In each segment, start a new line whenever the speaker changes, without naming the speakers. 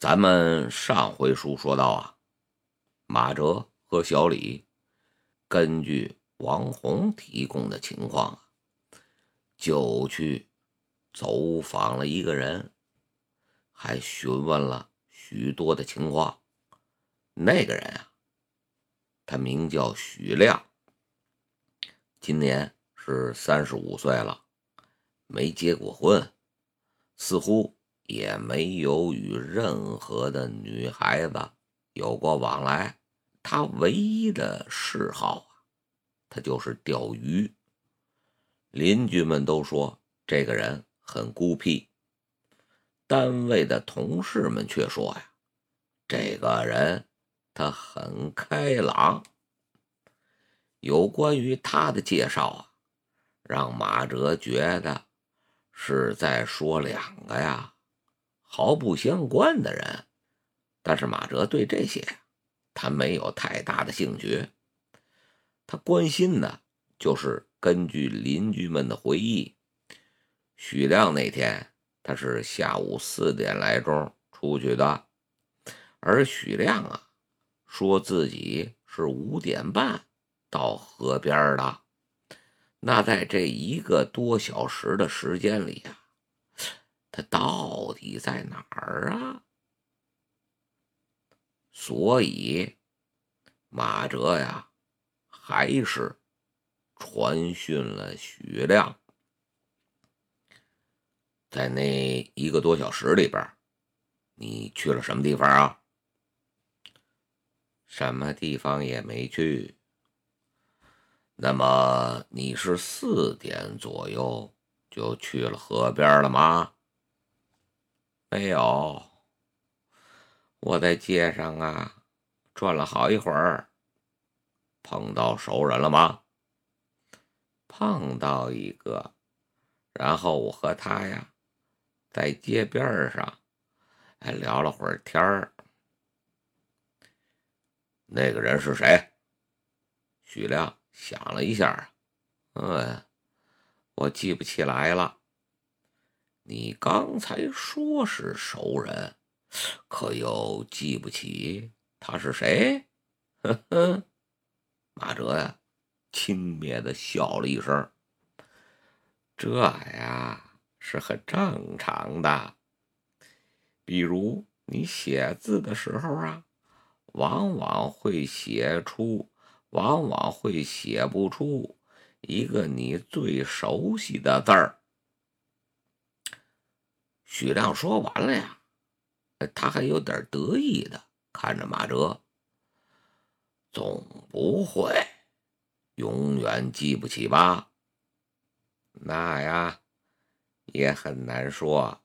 咱们上回书说到啊，马哲和小李根据王红提供的情况，就去走访了一个人，还询问了许多的情况。那个人啊，他名叫许亮，今年是三十五岁了，没结过婚，似乎。也没有与任何的女孩子有过往来。他唯一的嗜好啊，他就是钓鱼。邻居们都说这个人很孤僻，单位的同事们却说呀，这个人他很开朗。有关于他的介绍啊，让马哲觉得是在说两个呀。毫不相关的人，但是马哲对这些他没有太大的兴趣。他关心的就是根据邻居们的回忆，许亮那天他是下午四点来钟出去的，而许亮啊说自己是五点半到河边的。那在这一个多小时的时间里啊。他到底在哪儿啊？所以马哲呀，还是传讯了许亮。在那一个多小时里边，你去了什么地方啊？
什么地方也没去。
那么你是四点左右就去了河边了吗？
没有，我在街上啊转了好一会儿。
碰到熟人了吗？
碰到一个，然后我和他呀在街边上还聊了会儿天儿。
那个人是谁？
许亮想了一下，嗯，我记不起来了。
你刚才说是熟人，可又记不起他是谁？
呵呵，
马哲呀，轻蔑的笑了一声。
这呀是很正常的。比如你写字的时候啊，往往会写出，往往会写不出一个你最熟悉的字儿。
许亮说完了呀，他还有点得意的看着马哲，总不会永远记不起吧？
那呀，也很难说。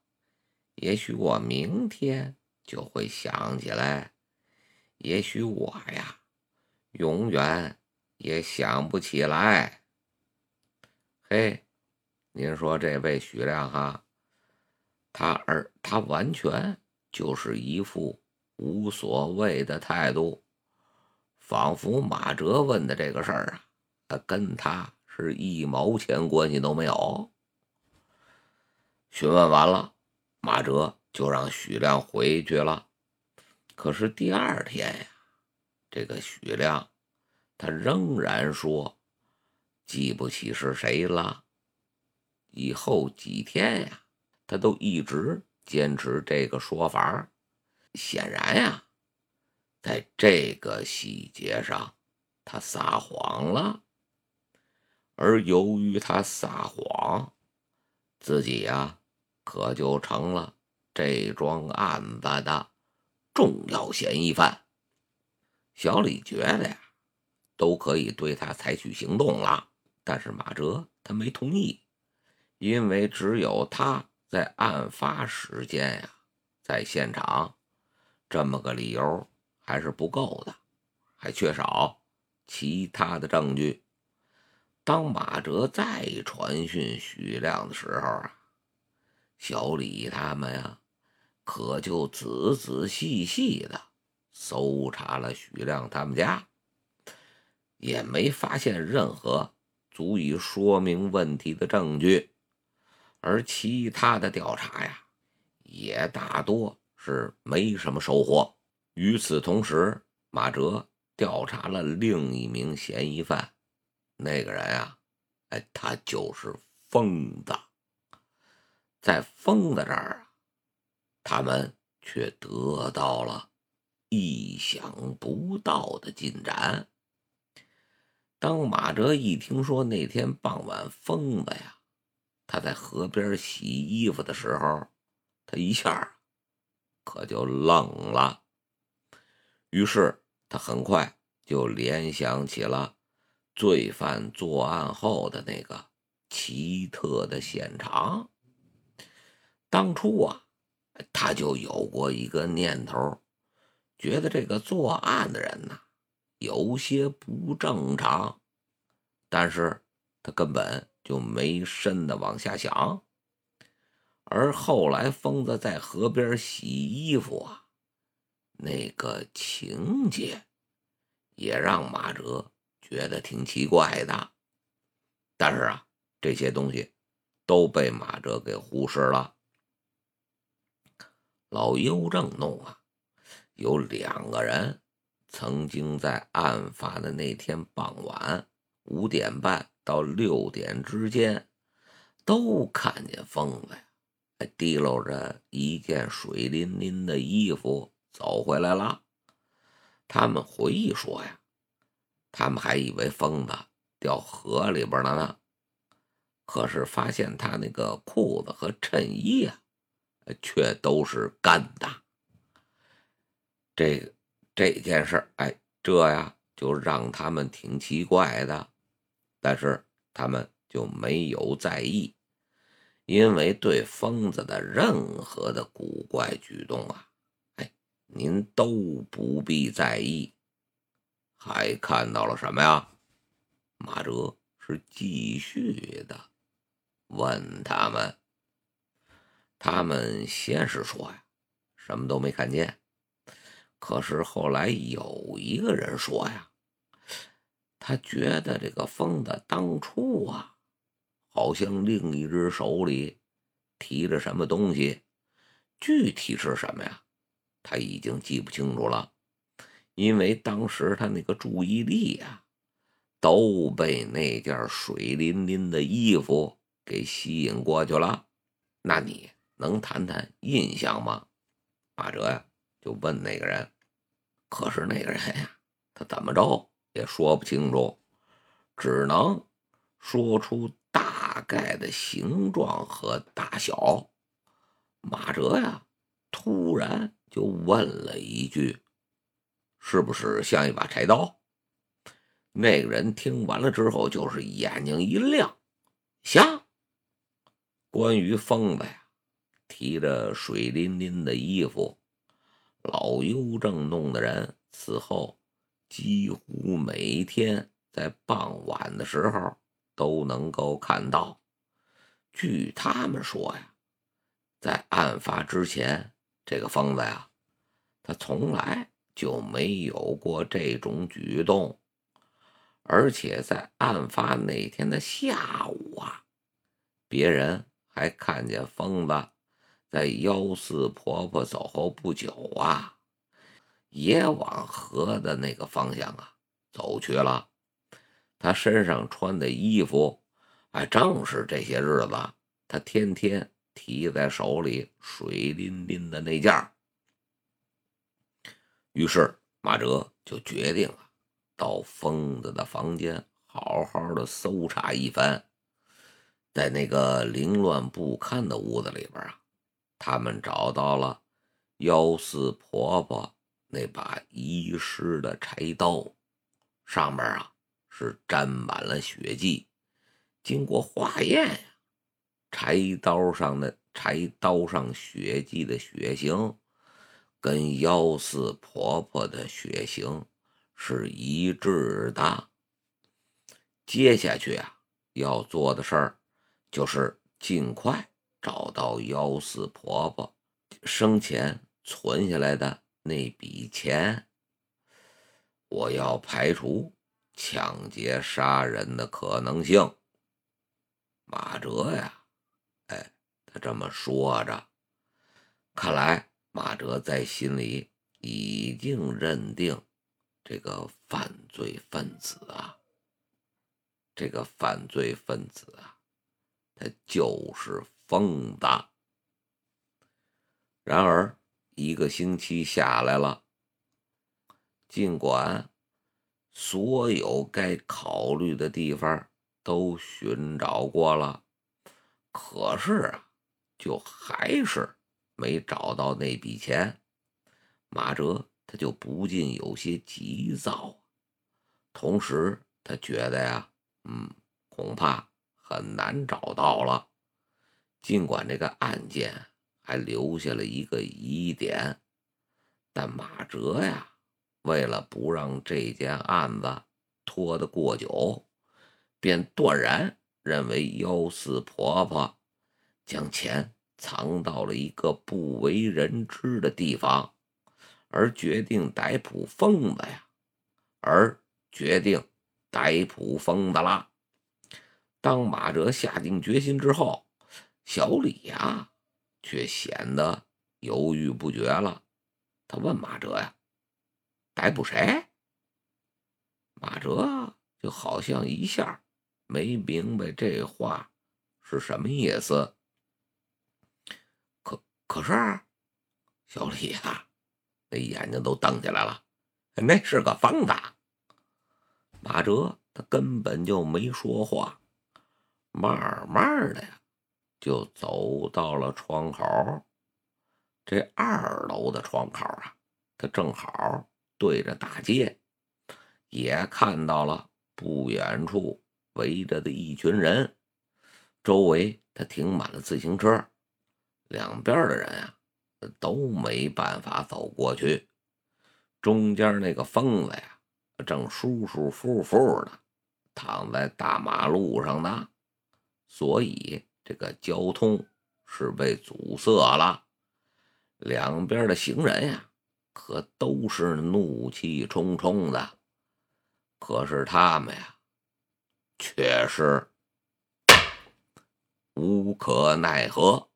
也许我明天就会想起来，也许我呀，永远也想不起来。嘿，您说这位许亮哈？他而他完全就是一副无所谓的态度，仿佛马哲问的这个事儿啊，跟他是一毛钱关系都没有。
询问完了，马哲就让许亮回去了。可是第二天呀，这个许亮他仍然说记不起是谁了。以后几天呀。他都一直坚持这个说法，显然呀，在这个细节上他撒谎了。而由于他撒谎，自己呀可就成了这桩案子的重要嫌疑犯。小李觉得呀，都可以对他采取行动了，但是马哲他没同意，因为只有他。在案发时间呀，在现场，这么个理由还是不够的，还缺少其他的证据。当马哲再传讯许亮的时候啊，小李他们呀，可就仔仔细细的搜查了许亮他们家，也没发现任何足以说明问题的证据。而其他的调查呀，也大多是没什么收获。与此同时，马哲调查了另一名嫌疑犯，那个人啊，哎，他就是疯子。在疯子这儿啊，他们却得到了意想不到的进展。当马哲一听说那天傍晚疯子呀，他在河边洗衣服的时候，他一下可就愣了。于是他很快就联想起了罪犯作案后的那个奇特的现场。当初啊，他就有过一个念头，觉得这个作案的人呐有些不正常，但是他根本就没深的往下想。而后来疯子在河边洗衣服啊，那个情节也让马哲觉得挺奇怪的。但是啊，这些东西都被马哲给忽视了。老邮政弄啊，有两个人曾经在案发的那天傍晚五点半到六点之间，都看见疯子呀，还提溜着一件水淋淋的衣服走回来了。他们回忆说呀，他们还以为疯子掉河里边了呢，可是发现他那个裤子和衬衣啊。却都是干的。这这件事哎，这呀就让他们挺奇怪的，但是他们就没有在意，因为对疯子的任何的古怪举动啊，哎，您都不必在意。还看到了什么呀？马哲是继续的问他们。他们先是说呀，什么都没看见。可是后来有一个人说呀，他觉得这个疯子当初啊，好像另一只手里提着什么东西，具体是什么呀，他已经记不清楚了，因为当时他那个注意力呀，都被那件水淋淋的衣服给吸引过去了。那你？能谈谈印象吗？马哲呀，就问那个人。可是那个人呀，他怎么着也说不清楚，只能说出大概的形状和大小。马哲呀，突然就问了一句：“是不是像一把柴刀？”那个人听完了之后，就是眼睛一亮，像。关于疯子呀。提着水淋淋的衣服，老邮政弄的人此后几乎每天在傍晚的时候都能够看到。据他们说呀，在案发之前，这个疯子呀，他从来就没有过这种举动，而且在案发那天的下午啊，别人还看见疯子。在幺四婆婆走后不久啊，也往河的那个方向啊走去了。他身上穿的衣服，哎，正是这些日子他天天提在手里水淋淋的那件于是马哲就决定啊，到疯子的房间好好的搜查一番。在那个凌乱不堪的屋子里边啊。他们找到了幺四婆婆那把遗失的柴刀，上面啊是沾满了血迹。经过化验呀，柴刀上的柴刀上血迹的血型跟幺四婆婆的血型是一致的。接下去啊，要做的事儿就是尽快。找到幺四婆婆生前存下来的那笔钱，我要排除抢劫杀人的可能性。马哲呀，哎，他这么说着，看来马哲在心里已经认定，这个犯罪分子啊，这个犯罪分子啊，他就是疯子。然而，一个星期下来了，尽管所有该考虑的地方都寻找过了，可是啊，就还是没找到那笔钱。马哲他就不禁有些急躁，同时他觉得呀，嗯，恐怕很难找到了。尽管这个案件。还留下了一个疑点，但马哲呀，为了不让这件案子拖得过久，便断然认为幺四婆婆将钱藏到了一个不为人知的地方，而决定逮捕疯子呀，而决定逮捕疯子了。当马哲下定决心之后，小李呀。却显得犹豫不决了。他问马哲呀：“逮捕谁？”马哲就好像一下没明白这话是什么意思。可可是，小李呀，那眼睛都瞪起来了。那是个方子。马哲他根本就没说话，慢慢的呀。就走到了窗口，这二楼的窗口啊，他正好对着大街，也看到了不远处围着的一群人，周围他停满了自行车，两边的人啊都没办法走过去，中间那个疯子呀，正舒舒服服的躺在大马路上呢，所以。这个交通是被阻塞了，两边的行人呀，可都是怒气冲冲的。可是他们呀，却是无可奈何。